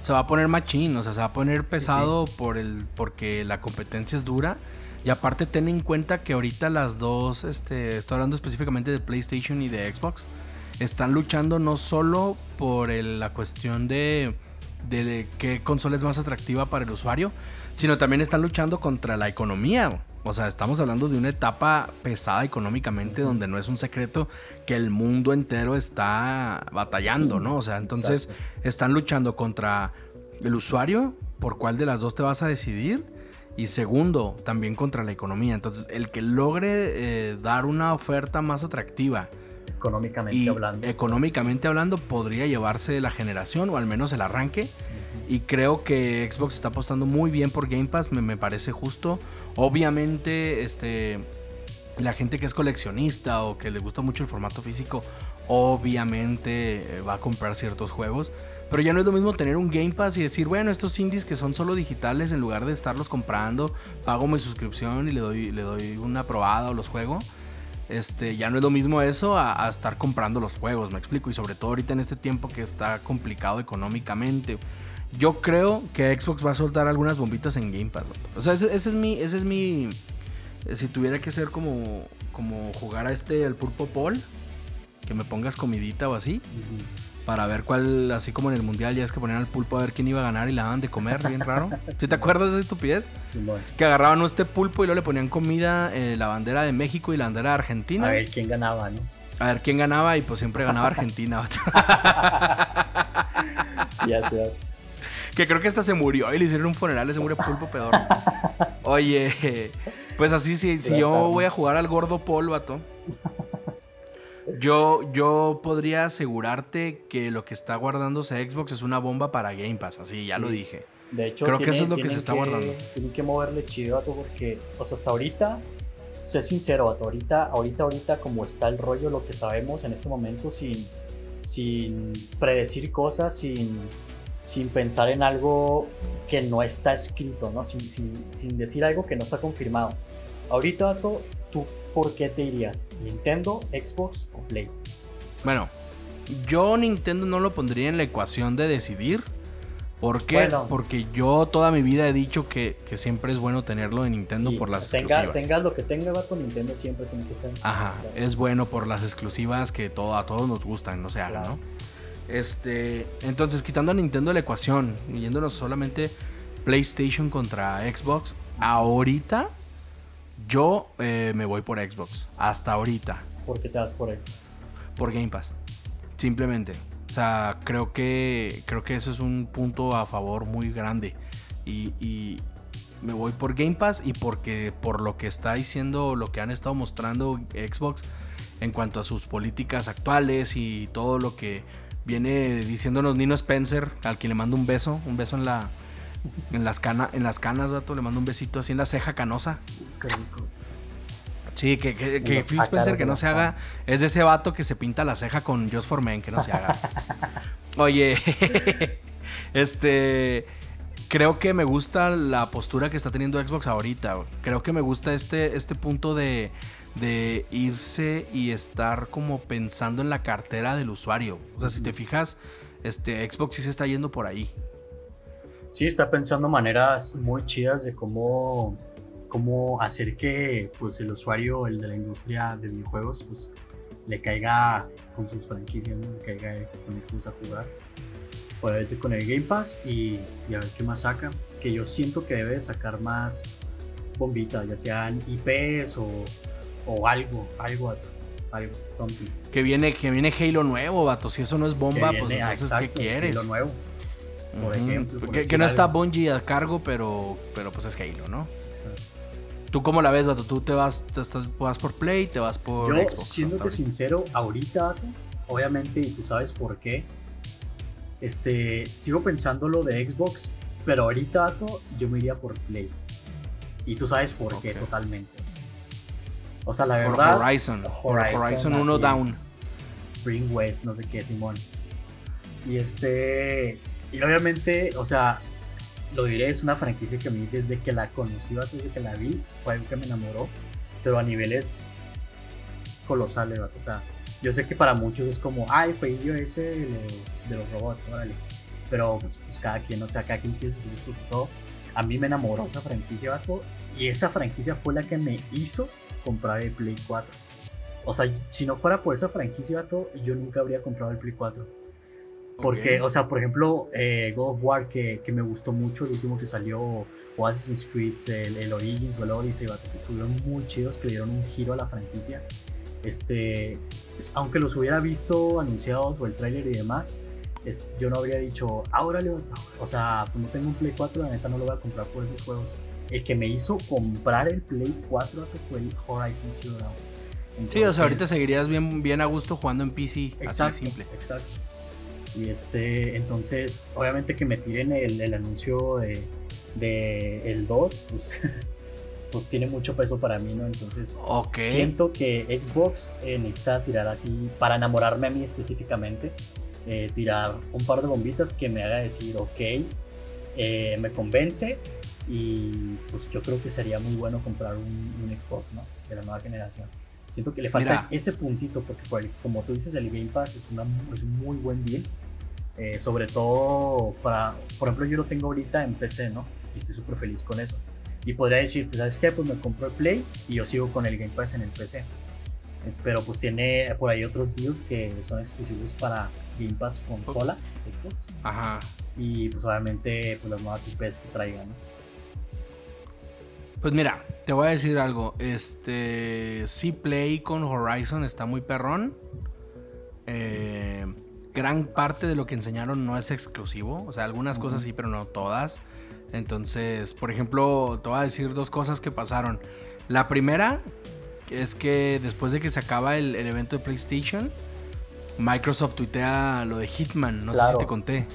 se va a poner machín, o sea, se va a poner pesado por el porque la competencia es dura. Y aparte ten en cuenta que ahorita las dos, este, estoy hablando específicamente de PlayStation y de Xbox, están luchando no solo por el- la cuestión de, de, de qué consola es más atractiva para el usuario, sino también están luchando contra la economía. O sea, estamos hablando de una etapa pesada económicamente donde no es un secreto que el mundo entero está batallando, ¿no? O sea, entonces Exacto. están luchando contra el usuario, por cuál de las dos te vas a decidir, y segundo, también contra la economía. Entonces, el que logre eh, dar una oferta más atractiva económicamente y hablando. económicamente hablando podría llevarse la generación o al menos el arranque. Y creo que Xbox está apostando muy bien por Game Pass, me, me parece justo. Obviamente, este, la gente que es coleccionista o que le gusta mucho el formato físico, obviamente eh, va a comprar ciertos juegos. Pero ya no es lo mismo tener un Game Pass y decir, bueno, estos indies que son solo digitales, en lugar de estarlos comprando, pago mi suscripción y le doy, le doy una probada o los juego. Este, ya no es lo mismo eso a, estar comprando los juegos, me explico. Y sobre todo ahorita en este tiempo que está complicado económicamente. Yo creo que Xbox va a soltar algunas bombitas en Game Pass. O sea, ese, es mi. Ese es mi. Si tuviera que ser como. Como jugar a este al pulpo Paul. Que me pongas comidita o así. Ujú. Para ver cuál. Así como en el mundial, ya es que ponían al pulpo a ver quién iba a ganar y le daban de comer, bien raro. ¿Sí Sí. te acuerdas de esa estupidez? Simón. Que agarraban este pulpo y luego le ponían comida, eh, la bandera de México y la bandera de Argentina. A ver quién ganaba, ¿no? A ver quién ganaba y pues siempre ganaba Argentina. Ya sea. que creo que hasta se murió y le hicieron un funeral, se murió pulpo pedor. Oye, pues así, si, si yo voy a jugar al gordo Paul, vato. Yo, yo podría asegurarte que lo que está guardándose Xbox es una bomba para Game Pass, así ya lo dije. De hecho, creo que eso es lo que se está guardando. Tienen que moverle chido, vato, porque, o sea, hasta ahorita, sé sincero, vato, ahorita, ahorita, ahorita, como está el rollo, lo que sabemos en este momento, sin, sin predecir cosas, sin, sin pensar en algo que no está escrito, ¿no? Sin, sin, decir algo que no está confirmado. Ahorita, vato, ¿tú por qué te irías? ¿Nintendo, Xbox o Play? Bueno, yo Nintendo no lo pondría en la ecuación de decidir ¿Por qué? Porque yo toda mi vida he dicho que, siempre es bueno tenerlo en Nintendo por las exclusivas. Tengas lo que tenga, va con Nintendo siempre tiene que estar. Ajá, es bueno por las exclusivas que todo, a todos nos gustan, no se haga, ¿no? Este, entonces, quitando a Nintendo la ecuación, yéndonos solamente PlayStation contra Xbox, ahorita yo eh, me voy por Xbox. Hasta ahorita. ¿Por qué te vas por Xbox? Por Game Pass. Simplemente. O sea, creo que, creo que eso es un punto a favor muy grande. Y, me voy por Game Pass y porque por lo que está diciendo, lo que han estado mostrando Xbox en cuanto a sus políticas actuales y todo lo que viene diciéndonos Nino Spencer, al quien le mando un beso, un beso en la en las canas, en las canas, vato, le mando un besito así en la ceja canosa. Sí, que, que, que Phil Spencer que no se haga. Es de ese vato que se pinta la ceja con Just for Men, que no se haga. Oye, este. Creo que me gusta la postura que está teniendo Xbox ahorita. Creo que me gusta este, este punto de, de irse y estar como pensando en la cartera del usuario. O sea, si te fijas, este Xbox sí se está yendo por ahí. Sí, está pensando maneras muy chidas de cómo cómo hacer que pues, el usuario, el de la industria de videojuegos, pues le caiga con sus franquicias, le caiga con Xbox a jugar. Puede con el Game Pass y, a ver qué más saca. Que yo siento que debe sacar más bombitas, ya sean IPs o, o algo, algo, algo, something. Que viene, que viene Halo nuevo, vato. Si eso no es bomba, pues entonces, ¿qué quieres? Halo nuevo. Por ejemplo. que, no está Bungie a cargo, pero, pero pues es Halo, ¿no? ¿Tú cómo la ves, Vato? ¿Tú te vas, te estás, vas por Play, te vas por Yo, siéndote sincero, ahorita, obviamente, y tú sabes por qué, este, sigo pensando lo de Xbox, pero ahorita, Vato, yo me iría por Play. Y tú sabes por qué totalmente. O sea, la verdad... Por Horizon. Horizon, Horizon 1 Down. Bring West, no sé qué, Simón. Y este... Y obviamente, o sea, lo diré, es una franquicia que a mí desde que la conocí, desde que la vi, fue algo que me enamoró, pero a niveles colosales, O sea, yo sé que para muchos es como, ay, fue yo ese de los, de los robots, órale. Pero pues, pues, cada quien, ¿no? cada quien tiene sus gustos y todo. A mí me enamoró esa franquicia, vato, y esa franquicia fue la que me hizo comprar el Play 4. O sea, si no fuera por esa franquicia, vato, yo nunca habría comprado el Play 4. Porque, o sea, por ejemplo, eh, God of War, que, que, me gustó mucho, el último que salió, o Assassin's Creed, el, el Origins o el Odyssey, que estuvieron muy chidos, que le dieron un giro a la franquicia. Este, aunque los hubiera visto anunciados o el tráiler y demás, yo no habría dicho, ahora le O sea, pues no tengo un Play 4, la neta no lo voy a comprar por esos juegos. El que me hizo comprar el Play 4 fue el Horizon Zero Dawn. sí, o sea, ahorita seguirías bien, bien a gusto jugando en PC, exacto, así simple. Exacto. Y este, entonces, obviamente que me tiren el, el anuncio de, de, el 2, pues, pues tiene mucho peso para mí, ¿no? Entonces, siento que Xbox eh, necesita tirar así, para enamorarme a mí específicamente, eh, tirar un par de bombitas que me haga decir, ok, eh, me convence y pues yo creo que sería muy bueno comprar un, un Xbox, ¿no? De la nueva generación. Siento que le falta ese puntito, porque como tú dices, el Game Pass es, una, es un muy buen deal. Eh, sobre todo para, por ejemplo, yo lo tengo ahorita en PC, ¿no? Y estoy súper feliz con eso. Y podría decirte, ¿sabes qué? Pues me compro el Play y yo sigo con el Game Pass en el PC. Eh, pero pues tiene por ahí otros deals que son exclusivos para Game Pass consola, Xbox. Ajá. Y pues obviamente pues las nuevas IPs que traigan, ¿no? Pues mira, te voy a decir algo. Este. Sí, Play con Horizon está muy perrón. Eh, gran parte de lo que enseñaron no es exclusivo. O sea, algunas cosas sí, pero no todas. Entonces, por ejemplo, te voy a decir dos cosas que pasaron. La primera es que después de que se acaba el, evento de PlayStation, Microsoft tuitea lo de Hitman, no sé si te conté.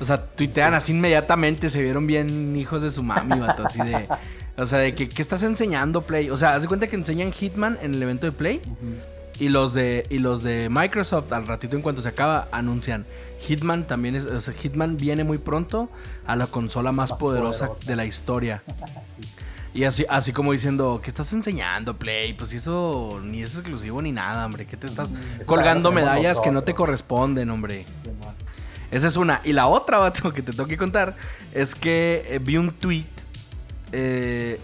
O sea, tuitean así inmediatamente, se vieron bien hijos de su mami, vato, así de... O sea, de que, ¿qué estás enseñando Play? O sea, haz de cuenta que enseñan Hitman en el evento de Play. Y los de, y los de Microsoft, al ratito en cuanto se acaba, anuncian Hitman también es. O sea, Hitman viene muy pronto a la consola más, poderosa, de la historia. Y así, así como diciendo, ¿qué estás enseñando, Play? Pues eso ni es exclusivo ni nada, hombre. ¿Qué te estás colgando medallas que no te corresponden, hombre? Esa es una. Y la otra, vato, que te tengo que contar, es que eh, vi un tweet eh,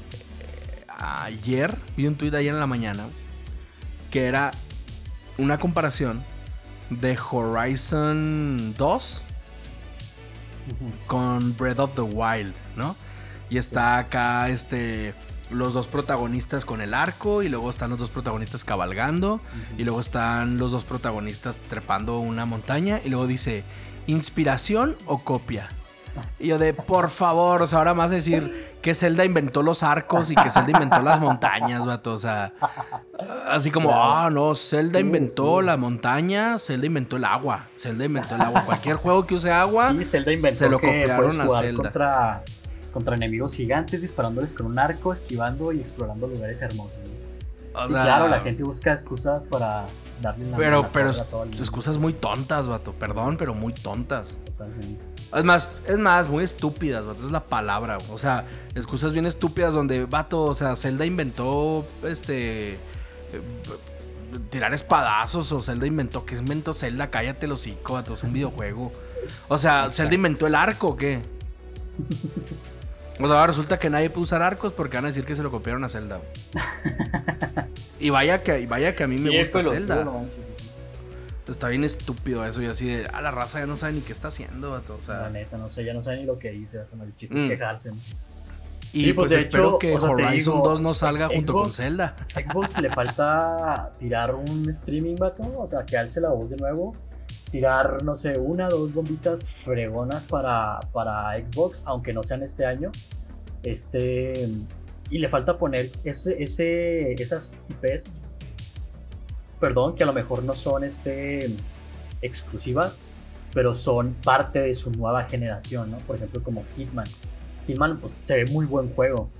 ayer, vi un tweet ayer en la mañana, que era una comparación de Horizon 2 con Breath of the Wild, ¿no? Y está acá este los dos protagonistas con el arco y luego están los dos protagonistas cabalgando y luego están los dos protagonistas trepando una montaña y luego dice inspiración o copia. Y yo de, por favor, o sea, ahora más decir que Zelda inventó los arcos y que Zelda inventó las montañas, vato. O sea, así como, ah, no, Zelda inventó la montaña, Zelda inventó el agua. Zelda inventó el agua. Cualquier juego que use agua, se lo copiaron a Zelda. Contra, contra enemigos gigantes, disparándoles con un arco, esquivando y explorando lugares hermosos. y claro, la gente busca excusas para darle una Pero, pero, excusas muy tontas, vato. Perdón, pero muy tontas. Totalmente. Es más, es más, muy estúpidas, vato. Es la palabra. O sea, excusas bien estúpidas donde, vato, o sea, Zelda inventó este. Eh, tirar espadazos o Zelda inventó. ¿Qué inventó Zelda? Cállate los hocico, vato. Es un videojuego. O sea, ¿Zelda inventó el arco o qué? O sea, resulta que nadie puede usar arcos porque van a decir que se lo copiaron a Zelda. y vaya que, vaya que a mí me gusta Zelda. Está bien estúpido eso y así de, a la raza ya no sabe ni qué está haciendo, vato. O sea, la neta, no sé, ya no sabe ni lo que dice, el chiste es mm. quejarse. Y pues, pues espero que Horizon 2 no salga junto con Zelda. Xbox le falta tirar un streaming, vato, o sea, que alce la voz de nuevo. Tirar, no sé, una o dos bombitas fregonas para, para Xbox, aunque no sean este año. Este. Y le falta poner ese, ese, esas IPs perdón, que a lo mejor no son este, exclusivas, pero son parte de su nueva generación, ¿no? Por ejemplo, como Hitman. Hitman, pues se ve muy buen juego.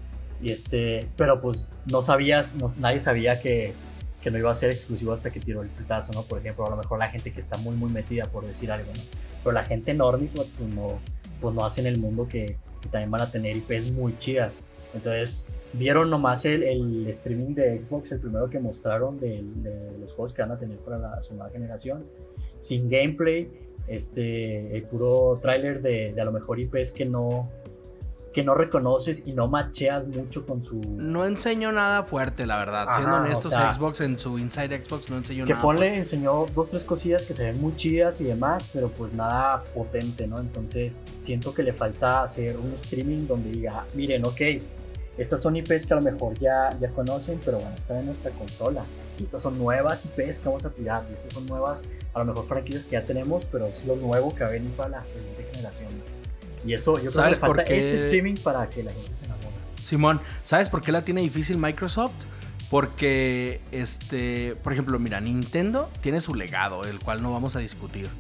Y este, pero pues no sabías, nadie sabía que, que, no iba a ser exclusivo hasta que tiró el putazo, ¿no? Por ejemplo, a lo mejor la gente que está muy, muy metida, por decir algo, ¿no? Pero la gente enorme, pues, pues no, pues no hace en el mundo que, que también van a tener IPs muy chidas. Entonces, vieron nomás el, el, streaming de Xbox, el primero que mostraron de, los juegos que van a tener para la, su nueva generación, sin gameplay, este, el puro tráiler de, de, a lo mejor IPs que no, que no reconoces y no macheas mucho con su... No enseñó nada fuerte, la verdad. Siendo honestos, Xbox en su Inside Xbox no enseñó nada. Que ponle, enseñó dos, tres cosillas que se ven muy chidas y demás, pero pues nada potente, ¿no? Entonces siento que le falta hacer un streaming donde diga, miren, ok, estas son IPs que a lo mejor ya, ya conocen, pero a estar en nuestra consola. Y estas son nuevas IPs que vamos a tirar. Y estas son nuevas, a lo mejor franquicias que ya tenemos, pero es lo nuevo que va a venir para la siguiente generación. Y eso, yo creo que falta ese streaming para que la gente se enamore. Simón, ¿sabes por qué la tiene difícil Microsoft? Porque, este, por ejemplo, mira, Nintendo tiene su legado, el cual no vamos a discutir.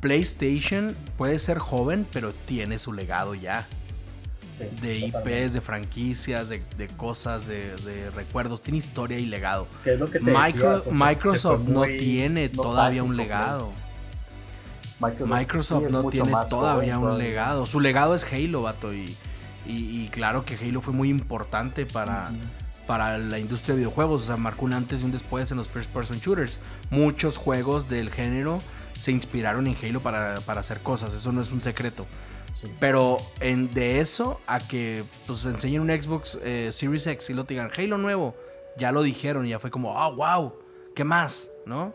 PlayStation puede ser joven, pero tiene su legado ya de IPs, de franquicias, de, cosas, de, recuerdos, tiene historia y legado. Microsoft no tiene todavía un legado. Microsoft, no tiene todavía un legado. Su legado es Halo, vato. Y, y, claro que Halo fue muy importante para, para la industria de videojuegos. O sea, marcó un antes y un después en los first person shooters. Muchos juegos del género se inspiraron en Halo para, para hacer cosas. Eso no es un secreto. Pero en, de eso a que pues enseñen un Xbox eh, Series X y lo digan Halo nuevo, ya lo dijeron y ya fue como, oh, wow, ¿qué más? ¿No?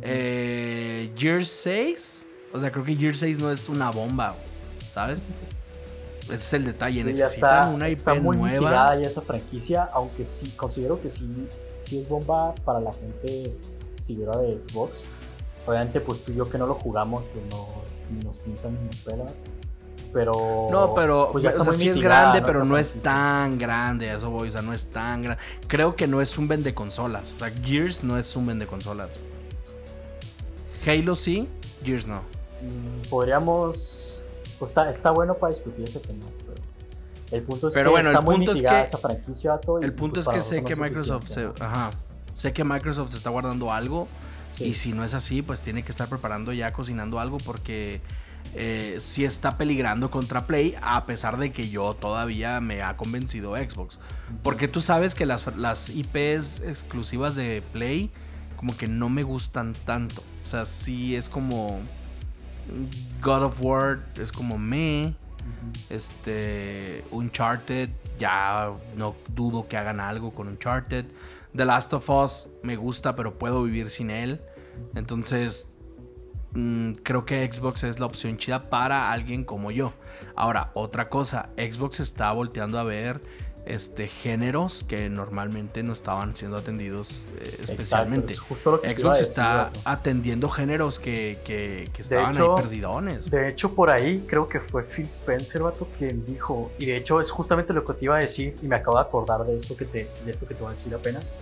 Eh, Gear 6, o sea, creo que Gear 6 no es una bomba, ¿sabes? Ese es el detalle, necesitan una IP está muy nueva. ya esa franquicia, aunque sí, considero que sí, sí es bomba para la gente seguidora de Xbox Obviamente, pues tú y yo que no lo jugamos, pues no nos pintan ni nos pelan. Pero. No, pero pues o sea, sí es grande, ¿no? pero Esa no es tan grande, a eso voy, o sea, no es tan grande. Creo que no es un vende consolas, o sea, Gears no es un vende consolas. Halo sí, Gears no. Mm, Podríamos. Pues está, está bueno para discutir ese tema. Pero el punto es Pero que bueno, está el muy punto es que- esa franquicia, y, El punto pues, es que para sé que no Microsoft se, ajá, sé que Microsoft se está guardando algo Sí. y si no es así, pues tiene que estar preparando ya cocinando algo porque eh, sí está peligrando contra Play a pesar de que yo todavía me ha convencido Xbox. Porque tú sabes que las, las IPs exclusivas de Play como que no me gustan tanto. O sea, sí es como God of War, es como me. Este, Uncharted, ya no dudo que hagan algo con Uncharted. The Last of Us me gusta, pero puedo vivir sin él. Entonces, mm, creo que Xbox es la opción chida para alguien como yo. Ahora, otra cosa, Xbox está volteando a ver este, géneros que normalmente no estaban siendo atendidos eh, Exacto, especialmente. es iba a Xbox decir, está atendiendo géneros que, que- que estaban hecho, ahí perdidones. De hecho, por ahí creo que fue Phil Spencer, vato, quien dijo, y de hecho es justamente lo que te iba a decir, y me acabo de acordar de eso que te, de esto que te voy a decir apenas.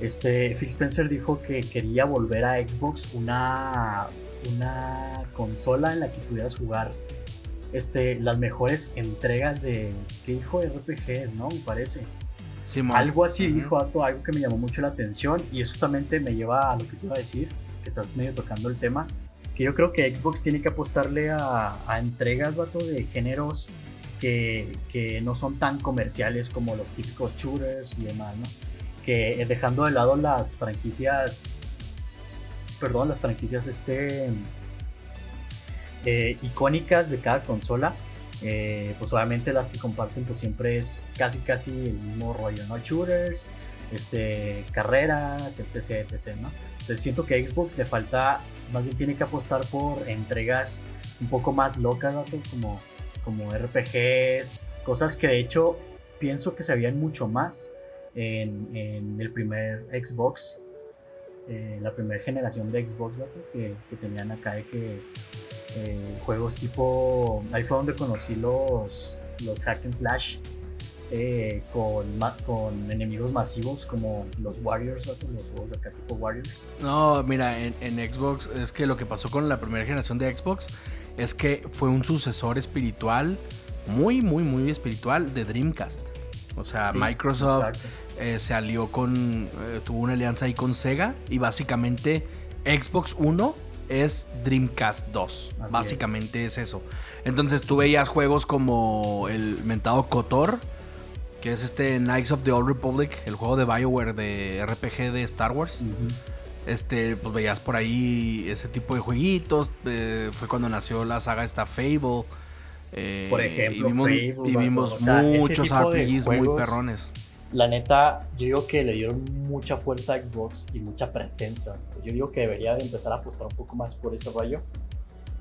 Este, Phil Spencer dijo que quería volver a Xbox una, una consola en la que pudieras jugar este, las mejores entregas de, ¿qué dijo? RPGs, ¿no? Me parece. Algo así Ujú. dijo Ato, algo que me llamó mucho la atención y eso justamente me lleva a lo que te iba a decir, que estás medio tocando el tema, que yo creo que Xbox tiene que apostarle a, a entregas, vato, de géneros que, que no son tan comerciales como los típicos shooters y demás, ¿no? Dejando de lado las franquicias, perdón, las franquicias este, eh, icónicas de cada consola, eh, pues obviamente las que comparten pues siempre es casi casi el mismo rollo, ¿no? Shooters, este, carreras, etc, etc. Entonces siento que a Xbox le falta, más bien tiene que apostar por entregas un poco más locas, como, como RPGs, cosas que de hecho pienso que se veían mucho más en, el primer Xbox, eh, la primera generación de Xbox, que, tenían acá de que eh, juegos tipo. Ahí fue donde conocí los, los hack and slash eh, con, con enemigos masivos como los Warriors, ¿no? los juegos de acá tipo Warriors. No, mira, en Xbox es que lo que pasó con la primera generación de Xbox es que fue un sucesor espiritual, muy, muy, muy espiritual de Dreamcast. O sea, Sí, Microsoft eh, se alió con, eh, tuvo una alianza ahí con Sega y básicamente Xbox 1 es Dreamcast 2. Así básicamente es. eso. Entonces tú veías juegos como el mentado KOTOR, que es este Knights of the Old Republic, el juego de BioWare de RPG de Star Wars. Este, pues veías por ahí ese tipo de jueguitos. eh, fue cuando nació la saga esta Fable. Eh, Por ejemplo, y vimos, Fable, y vato, vimos o sea, ese muchos RPGs muy perrones. La neta, yo digo que le dieron mucha fuerza a Xbox y mucha presencia. Yo digo que debería de empezar a apostar un poco más por ese rollo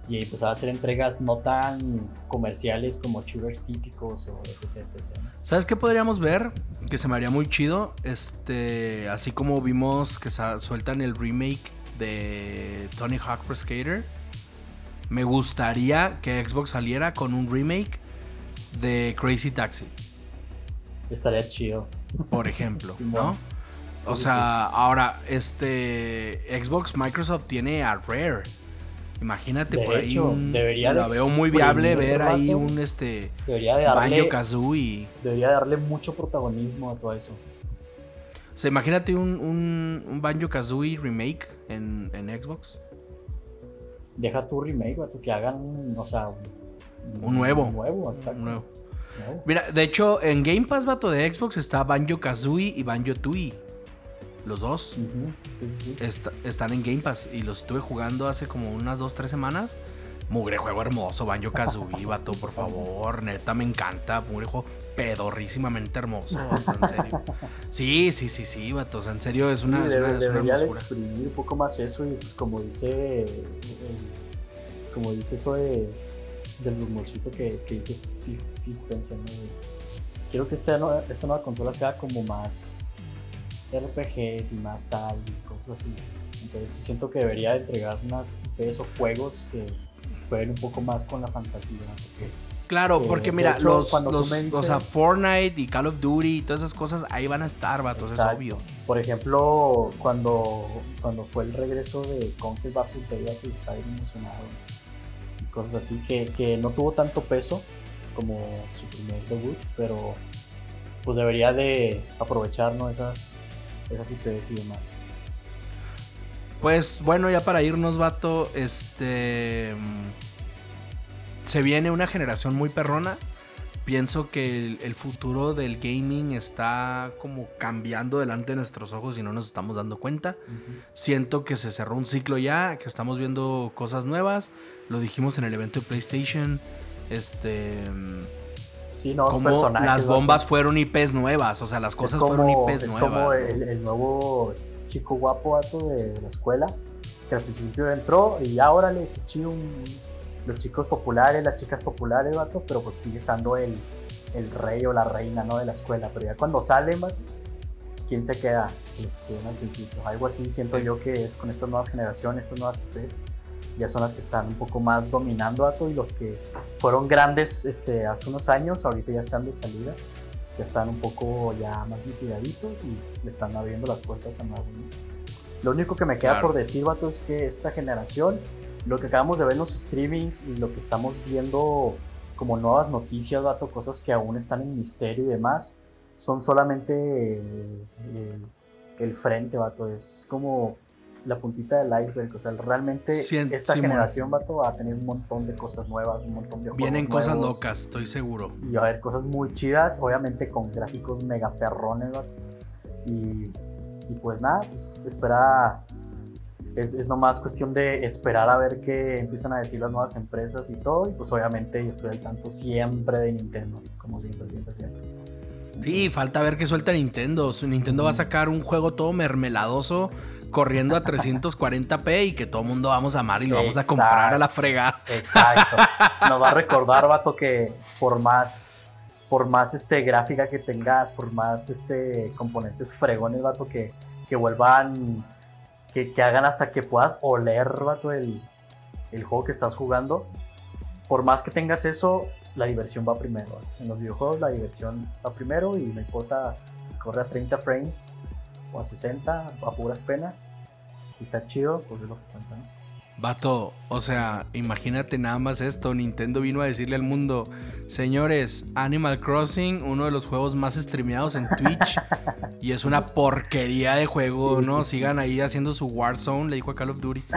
y empezar a hacer entregas no tan comerciales como shooters típicos o etc. etc.. ¿Sabes qué podríamos ver? Que se me haría muy chido. Este, así como vimos que sueltan el remake de Tony Hawk Pro Skater. Me gustaría que Xbox saliera con un remake de Crazy Taxi, Estaría chido. por ejemplo. ¿no? Sí, O sí, sea, ahora, este Xbox Microsoft tiene a Rare. Imagínate De por ahí un, debería de la veo muy viable ver ahí un este Debería de darle, Banjo Kazooie. debería darle mucho protagonismo a todo eso. O sea, imagínate un, un, un Banjo Kazooie remake en, en Xbox. Deja tu remake, vato, que hagan, o sea, Un nuevo. Un nuevo, exacto. Un nuevo. Nuevo. Mira, de hecho, en Game Pass, vato, de Xbox está Banjo Kazooie y Banjo Tooie. Los dos Sí, sí, sí. est- están en Game Pass y los estuve jugando hace como unas 2-3 semanas. Mugre juego hermoso, Banjo Kazooie, vato, por favor. Neta, me encanta. Mugre juego pedorrísimamente hermoso, vato, en serio. Sí, sí, sí, sí, vato. O sea, en serio es una, Sí, es debe- una, es una debería de exprimir un poco más eso y pues como dice eh, como dice eso de, del rumorcito que, que Spencer, ¿no? De, quiero que esta nueva, esta nueva consola sea como más RPGs y más tal y cosas así Entonces siento que debería entregar unas IPs o juegos que jueguen un poco más con la fantasía. Claro, porque mira, los, los, Fortnite y Call of Duty y todas esas cosas ahí van a estar, vato, es obvio. Por ejemplo, cuando, cuando fue el regreso de Conquer Battle Day, estaba bien emocionado. Y cosas así, que, que no tuvo tanto peso como su primer debut, pero pues debería de aprovechar esas, esas IPs y demás. Pues bueno, ya para irnos, vato, este se viene una generación muy perrona. Pienso que el, futuro del gaming está como cambiando delante de nuestros ojos y no nos estamos dando cuenta. Siento que se cerró un ciclo ya, que estamos viendo cosas nuevas. Lo dijimos en el evento de PlayStation. Este. Sí, no, como las bombas fueron IPs nuevas, o sea, las cosas fueron IPs es nuevas. como el, nuevo chico guapo de la escuela, que al principio entró y ahora le chido los chicos populares, las chicas populares, vato, pero pues sigue estando el, el rey o la reina, ¿no? De la escuela. Pero ya cuando salen, vato, ¿quién se queda? Los al principio. Algo así siento yo que es con estas nuevas generaciones, estas nuevas IPs, ya son las que están un poco más dominando, vato, y los que fueron grandes este, hace unos años, ahorita ya están de salida, ya están un poco ya más liquidaditos y le están abriendo las puertas a nuevos. Lo único que me queda por decir, vato, es que esta generación lo que acabamos de ver en los streamings y lo que estamos viendo como nuevas noticias, dato, cosas que aún están en misterio y demás, son solamente el, frente, vato. Es como la puntita del iceberg. O sea, realmente esta generación, vato, va a tener un montón de cosas nuevas, un montón de Vienen cosas locas, estoy seguro. Y va a haber cosas muy chidas, obviamente con gráficos mega perrones, vato. Y, y pues nada, pues espera es, es, nomás cuestión de esperar a ver qué empiezan a decir las nuevas empresas y todo. Y pues obviamente yo estoy al tanto siempre de Nintendo, como siempre, siempre, siempre. Sí, falta ver qué suelta Nintendo. Nintendo va a sacar un juego todo mermeladoso corriendo a 340p y que todo el mundo vamos a amar y lo vamos a comprar a la fregada. Exacto. Nos va a recordar, vato, que por más por más este gráfica que tengas, por más este componentes fregones, vato, que, que vuelvan que, hagan hasta que puedas oler, vato, el, el juego que estás jugando. Por más que tengas eso, la diversión va primero. En los videojuegos la diversión va primero y no importa si corre a 30 frames o a 60, a puras penas. Si está chido, pues es lo que cuenta, Vato, o sea, imagínate nada más esto. Nintendo vino a decirle al mundo, señores, Animal Crossing, uno de los juegos más streameados en Twitch, y es una porquería de juego, ¿no? Sigan ahí haciendo su Warzone, le dijo a Call of Duty.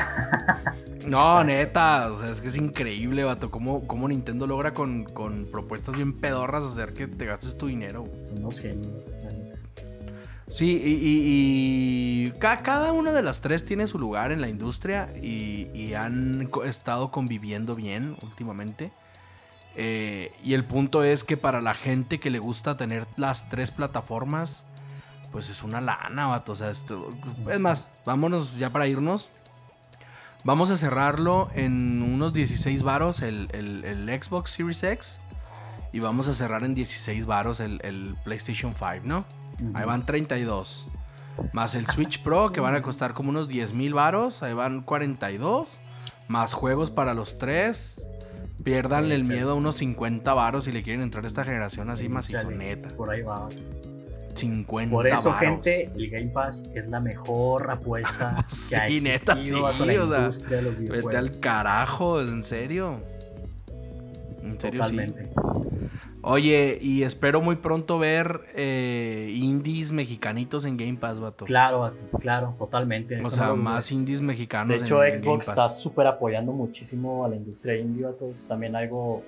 No, neta, o sea, es que es increíble, vato, cómo, cómo Nintendo logra con, con, propuestas bien pedorras hacer que te gastes tu dinero. Son unos genios. Sí, y, cada una de las tres tiene su lugar en la industria y, han estado conviviendo bien últimamente. Eh, y el punto es que para la gente que le gusta tener las tres plataformas, pues es una lana, vato. O sea, esto, es más, vámonos ya para irnos. Vamos a cerrarlo en unos 16 varos el, Xbox Series X. Y vamos a cerrar en 16 varos el, el PlayStation 5, ¿no? Ahí van 32. Más el Switch Pro, que van a costar como unos 10 mil varos. Ahí van 42. Más juegos para los tres. Pierdanle el miedo a unos 50 varos si le quieren entrar a esta generación así macizo, neta. Por ahí va. 50 Por eso, gente, el Game Pass es la mejor apuesta que ha existido neta, sí, o sea, Vete al carajo, en serio. En serio, Totalmente. Sí. Oye, y espero muy pronto ver eh, indies mexicanitos en Game Pass, vato. Claro, claro, totalmente. O sea, más indies mexicanos. De hecho, Xbox está súper apoyando muchísimo a la industria indie, vato. Es también algo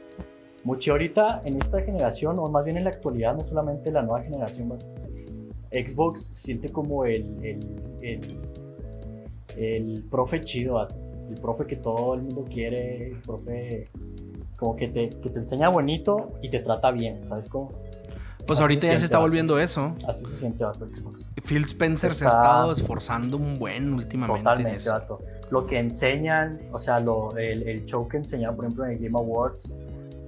mucho ahorita en esta generación, o más bien en la actualidad, no solamente la nueva generación, vato. Xbox se siente como el, el, el, profe chido, vato. El profe que todo el mundo quiere, el profe como que te, que te enseña bonito y te trata bien, ¿sabes cómo? Pues ahorita ya se está volviendo eso. Así se siente vato Xbox. Phil Spencer se ha estado esforzando un buen últimamente. Totalmente, en Lo que enseñan, o sea, lo, el, el, show que enseñaron, por ejemplo, en el Game Awards,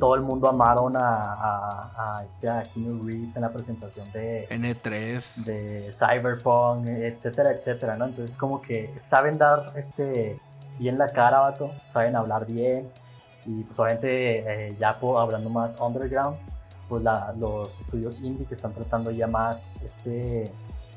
todo el mundo amaron a, a, a este a Keanu Reeves en la presentación de N3, de Cyberpunk, etcétera, etcétera, ¿no? Entonces como que saben dar este bien la cara, vato, saben hablar bien y pues obviamente eh, ya hablando más underground, pues la, los estudios indie que están tratando ya más este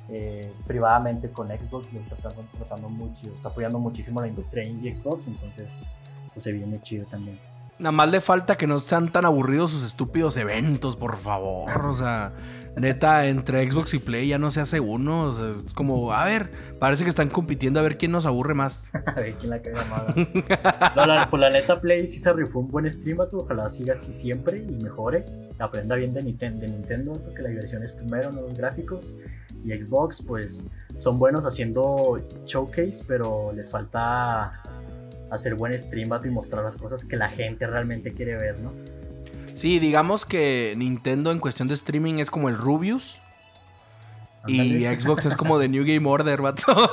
eh, privadamente con Xbox, lo está tratando, mucho, está apoyando muchísimo la industria indie Xbox, entonces pues se viene chido también. Nada más le falta que no sean tan aburridos sus estúpidos eventos, por favor. O sea, neta, entre Xbox y Play ya no se hace uno. O sea, es como, a ver, parece que están compitiendo a ver quién nos aburre más. a ver quién la caga más. no, la, pues la neta, Play sí se rifó un buen stream, ojalá siga así siempre y mejore. Aprenda bien de Nintendo, de Nintendo porque la diversión es primero, no los gráficos. Y Xbox, pues son buenos haciendo showcase, pero les falta hacer buen stream, y mostrar las cosas que la gente realmente quiere ver, ¿no? Sí, digamos que Nintendo en cuestión de streaming es como el Rubius. Y Xbox es como de New Game Order, vato.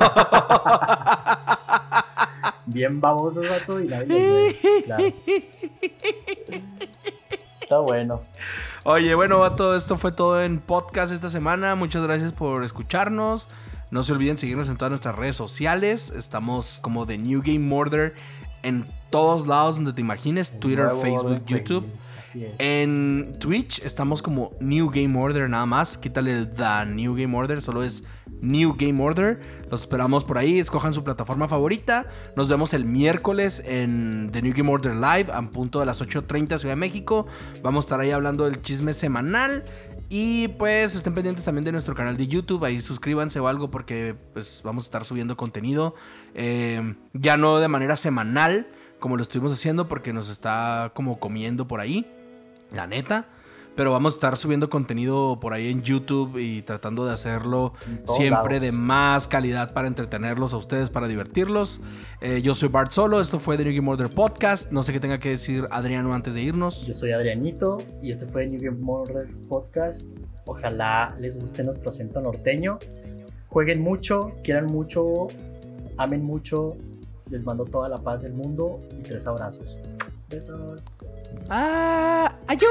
Bien baboso, vato, y nadie claro. Está bueno. Oye, bueno, vato, esto fue todo en podcast esta semana. Muchas gracias por escucharnos. No se olviden seguirnos en todas nuestras redes sociales. Estamos como de New Game Order en todos lados donde te imagines: Twitter, Facebook, YouTube. En Twitch estamos como New Game Order nada más. Quítale el The New Game Order, solo es New Game Order. Los esperamos por ahí. Escojan su plataforma favorita. Nos vemos el miércoles en The New Game Order Live a punto de las 8:30 Ciudad de México. Vamos a estar ahí hablando del chisme semanal. Y pues estén pendientes también de nuestro canal de YouTube, ahí suscríbanse o algo porque pues vamos a estar subiendo contenido. Eh, ya no de manera semanal como lo estuvimos haciendo porque nos está como comiendo por ahí, la neta. Pero vamos a estar subiendo contenido por ahí en YouTube y tratando de hacerlo siempre de más calidad para entretenerlos a ustedes, para divertirlos. Eh, yo soy Bart Solo, esto fue The New Game Order Podcast. No sé qué tenga que decir Adriano antes de irnos. Yo soy Adrianito y este fue The New Game Order Podcast. Ojalá les guste nuestro acento norteño. Jueguen mucho, quieran mucho, amen mucho. Les mando toda la paz del mundo y tres abrazos. Besos. Ah, ayú.